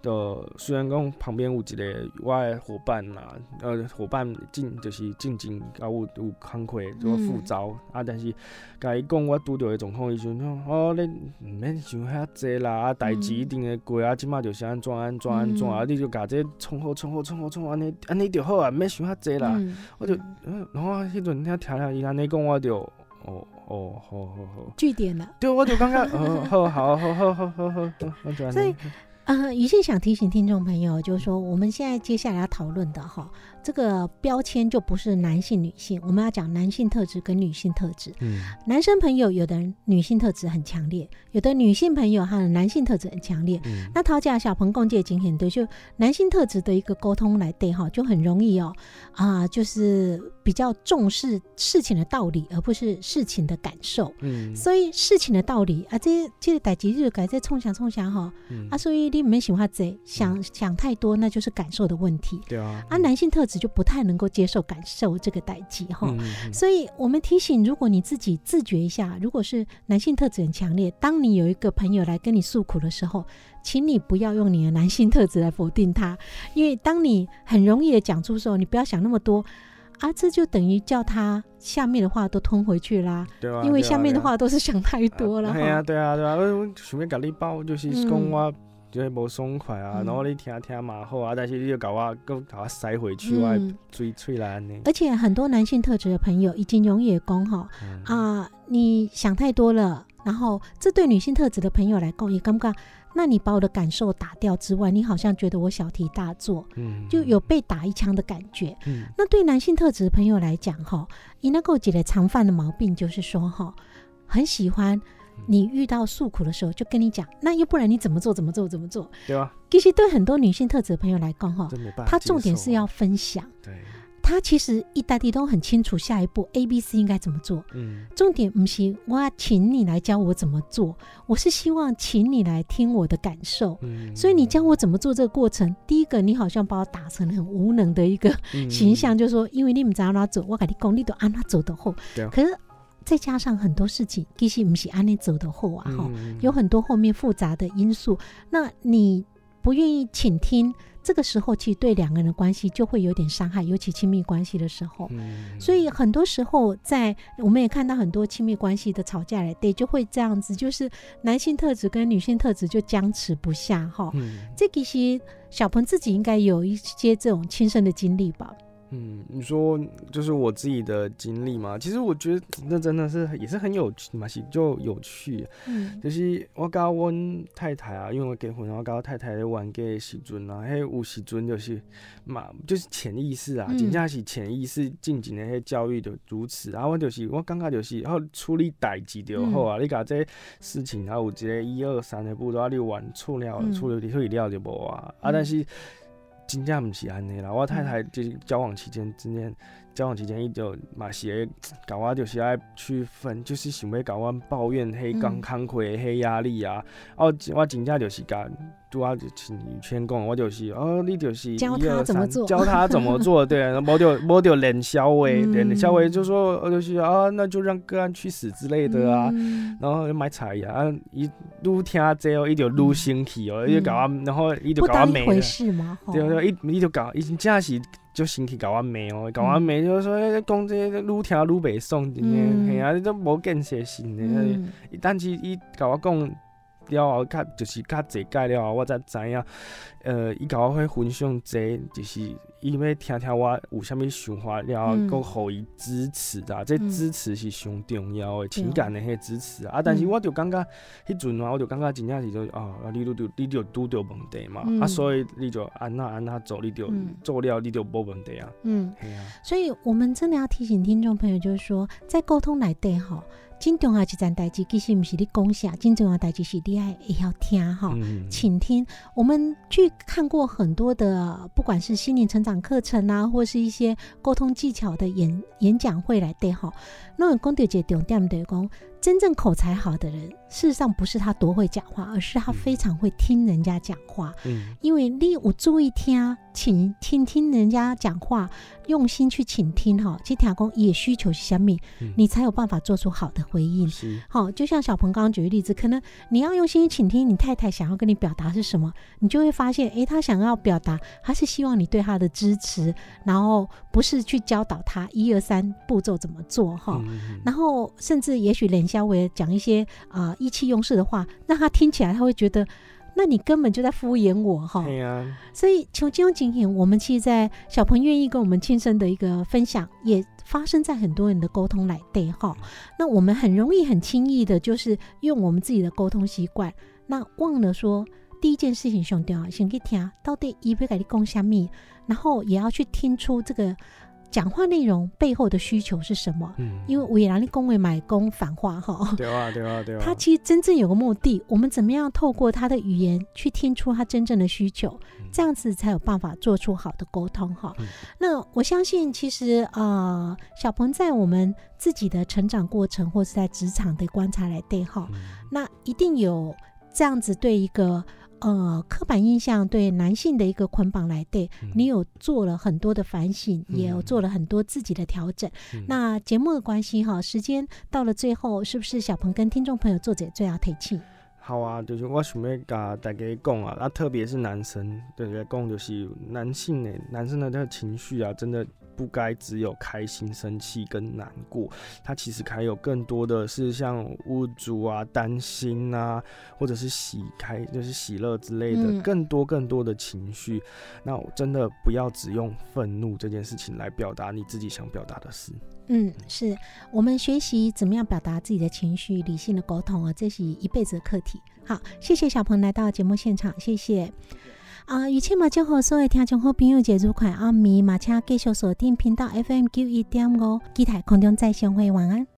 Speaker 2: 就虽然讲旁边有一个我的伙伴啦，呃，伙伴进就是进前甲有有工课做副招、啊，但是甲伊讲我拄着的状况，伊就讲哦，你毋免想遐济啦，啊，代志一定会过啊，即马就是安怎安怎安怎啊，你就甲这创好创好创好创好，安尼安尼就好啊，毋免想遐济啦。
Speaker 1: 嗯
Speaker 2: 我就嗯，然后迄阵遐听了伊安尼讲，我就哦哦，好好好，
Speaker 1: 据点了。
Speaker 2: 对，我就感觉哦，好好好好好好好，我就安
Speaker 1: 所以
Speaker 2: 尼。
Speaker 1: 呃，于是想提醒听众朋友，就是说我们现在接下来要讨论的哈，这个标签就不是男性女性，我们要讲男性特质跟女性特质。
Speaker 2: 嗯
Speaker 1: 男生朋友有的人女性特质很强烈，有的女性朋友他的男性特质很强烈。
Speaker 2: 嗯
Speaker 1: 那陶家小鹏共界经很对，就男性特质的一个沟通来对哈，就很容易哦啊、就是比较重视事情的道理，而不是事情的感受。
Speaker 2: 嗯
Speaker 1: 所以事情的道理啊，这这个代志日改在冲想冲想哈
Speaker 2: 嗯
Speaker 1: 啊，所以你们喜欢这想想太多，那就是感受的问题。
Speaker 2: 对啊，
Speaker 1: 啊，男性特质就不太能够接受感受这个代际哈。所以我们提醒，如果你自己自觉一下，如果是男性特质很强烈，当你有一个朋友来跟你诉苦的时候，请你不要用你的男性特质来否定他，因为当你很容易的讲出的时候，你不要想那么多啊，这就等于叫他下面的话都吞回去啦，
Speaker 2: 对啊，
Speaker 1: 因为下面的话都是想太多了
Speaker 2: 啊嘿啊，对啊，对啊，就是
Speaker 1: 嗯。
Speaker 2: 讲我就是无爽快啊，
Speaker 1: 嗯
Speaker 2: 然后你听听嘛好啊，但是你就搞我搁搞我塞回去，我的
Speaker 1: 嗯，
Speaker 2: 嘴喙来安尼。
Speaker 1: 而且很多男性特质的朋友已经永远讲哈
Speaker 2: 嗯
Speaker 1: 啊，你想太多了。然后，这对女性特质的朋友来讲，也尴尬。那你把我的感受打掉之外，你好像觉得我小题大做，
Speaker 2: 嗯
Speaker 1: 就有被打一枪的感觉。
Speaker 2: 嗯
Speaker 1: 那对男性特质的朋友来讲，哈，伊那个几个常犯的毛病就是说，哈，很喜欢你遇到诉苦的时候就跟你讲，那要不然你怎么做怎么做怎么做。
Speaker 2: 对啊，
Speaker 1: 其实对很多女性特质的朋友来讲，哈。他重点是要分享，
Speaker 2: 对，
Speaker 1: 他其实一大地都很清楚下一步 A、B、C 应该怎么做。
Speaker 2: 嗯
Speaker 1: 重点不是我要请你来教我怎么做，我是希望请你来听我的感受。
Speaker 2: 嗯，
Speaker 1: 所以你教我怎么做这个过程，第一个你好像把我打成很无能的一个
Speaker 2: 嗯
Speaker 1: 形象，就是说因为你们知道哪走，我跟你讲，你都按哪走的后。
Speaker 2: 对啊
Speaker 1: 可是再加上很多事情，其实不是按那走的后啊，哈、
Speaker 2: 嗯
Speaker 1: 有很多后面复杂的因素。那你不愿意倾听，这个时候其实对两个人的关系就会有点伤害，尤其亲密关系的时候。
Speaker 2: 嗯
Speaker 1: 所以很多时候在，我们也看到很多亲密关系的吵架来对，就会这样子，就是男性特质跟女性特质就僵持不下哈。
Speaker 2: 嗯
Speaker 1: 这其实小鹏自己应该有一些这种亲身的经历吧？
Speaker 2: 嗯，你说就是我自己的经历嘛，其实我觉得那真的是也是很有趣嘛，是就有趣。
Speaker 1: 嗯
Speaker 2: 就是我甲阮太太啊，因为我结婚，然后甲我太太咧玩家的时阵啊，迄有时阵就是嘛，就是潜意识啊，
Speaker 1: 嗯
Speaker 2: 真正是潜意识进前的迄教育就如此。啊，我就是我感觉就是，然后处理代志就好啊。你甲这事情啊，有一个一二三的步骤，啊，你完处了
Speaker 1: 嗯
Speaker 2: 处理处理了就无啊。啊，
Speaker 1: 嗯
Speaker 2: 但是真正毋是安尼啦。我太太就是交往期间，真正交往期间，伊就嘛是会甲我就是爱区分，就是想要甲我抱怨迄
Speaker 1: 嗯。
Speaker 2: 刚工课的迄压力啊。啊，我我真正就是甲拄啊，请宇轩讲，我就是哦，你就是
Speaker 1: 教他怎么做。
Speaker 2: 教他怎么做，对，无就无就冷笑话，
Speaker 1: 嗯。
Speaker 2: 冷笑话就说呃就是啊，那就让个案去死之类的啊。
Speaker 1: 嗯。
Speaker 2: 然后买菜呀，啊，伊愈听这哦，伊就愈生气哦，伊就甲我，然后伊就甲我骂对对，伊伊就搞，伊真正是就先去甲我骂哦，甲我骂就是说，欸讲这个愈听愈袂爽，真
Speaker 1: 嗯
Speaker 2: 诶，嘿啊，你都无建设性的。
Speaker 1: 嗯
Speaker 2: 但是伊甲我讲了后，较就是较侪解了后，我才知影，呃，伊甲我会分享这就是伊要听听我有啥物想法了后，佫互伊支持啊，这
Speaker 1: 嗯
Speaker 2: 支持是上重要的，
Speaker 1: 对
Speaker 2: 情感的迄个支持啊。啊，但是
Speaker 1: 嗯
Speaker 2: 我就感觉迄阵啊，我就感觉真正是就哦，啊你拄着你就拄着问题嘛，
Speaker 1: 嗯。
Speaker 2: 啊，所以你就安那安那做，你就
Speaker 1: 嗯。
Speaker 2: 做了，你就无问题啊，
Speaker 1: 嗯，
Speaker 2: 嘿啊，
Speaker 1: 所以我们真的要提醒听众朋友，就是说，在沟通来对哈，真重要一件代志，其实不是你讲啥，真重要的代志是你爱也要听哈。
Speaker 2: 嗯，
Speaker 1: 倾听，我们去看过很多的，不管是心灵成长课程啊，或是一些沟通技巧的演演讲会来对哈。那讲到一个重点就是讲，真正口才好的人，事实上不是他多会讲话，而是他非常会听人家讲话。
Speaker 2: 嗯，
Speaker 1: 因为你有注意听，请听听人家讲话，用心去倾听哈。其实听讲也需求是什么，
Speaker 2: 嗯
Speaker 1: 你才有办法做出好的回应。
Speaker 2: 是，
Speaker 1: 好，就像小鹏刚刚举的例子，可能你要用心倾听你太太想要跟你表达是什么，你就会发现，诶，她想要表达，她是希望你对她的支持，然后不是去教导她一二三步骤怎么做哈。然后甚至也许冷笑话讲一些啊、呃意气用事的话，让他听起来他会觉得，那你根本就在敷衍我哈。
Speaker 2: 对呀，
Speaker 1: 所以求金融经验，我们其实，在小鹏愿意跟我们亲身的一个分享，也发生在很多人的沟通来对哈。那我们很容易、很轻易的，就是用我们自己的沟通习惯，那忘了说第一件事情兄弟啊，先去听到底伊要跟你讲什么，然后也要去听出这个讲话内容背后的需求是什么。
Speaker 2: 嗯，
Speaker 1: 因为为然你恭维买公反话哈，
Speaker 2: 对啊，对啊，对啊，
Speaker 1: 他其实真正有个目的，我们怎么样透过他的语言去听出他真正的需求，这样子才有办法做出好的沟通哈。
Speaker 2: 嗯
Speaker 1: 那我相信，其实呃，小鹏在我们自己的成长过程，或是在职场的观察来对哈，
Speaker 2: 嗯
Speaker 1: 那一定有这样子对一个。呃，刻板印象对男性的一个捆绑来对，
Speaker 2: 嗯
Speaker 1: 你有做了很多的反省，也有做了很多自己的调整。
Speaker 2: 嗯
Speaker 1: 那节目的关系哈，时间到了最后，是不是小鹏跟听众朋友做者最要提气？
Speaker 2: 好啊，就是我想要甲大家讲啊，啊，特别是男生，对对讲就是男性呢，男生的这个情绪啊，真的不该只有开心、生气跟难过，它其实还有更多的是像无助啊、担心啊，或者是喜开，就是喜乐之类的，
Speaker 1: 嗯
Speaker 2: 更多更多的情绪。那我真的不要只用愤怒这件事情来表达你自己想表达的事。
Speaker 1: 嗯，是我们学习怎么样表达自己的情绪，理性的沟通啊，这是一辈子的课题。好，谢谢小鹏来到节目现场，谢谢。啊，一切马今后所有听众好朋友节愉快暗暝，马车继续锁定频道 FM 九一点五，期待空中再相会，晚安。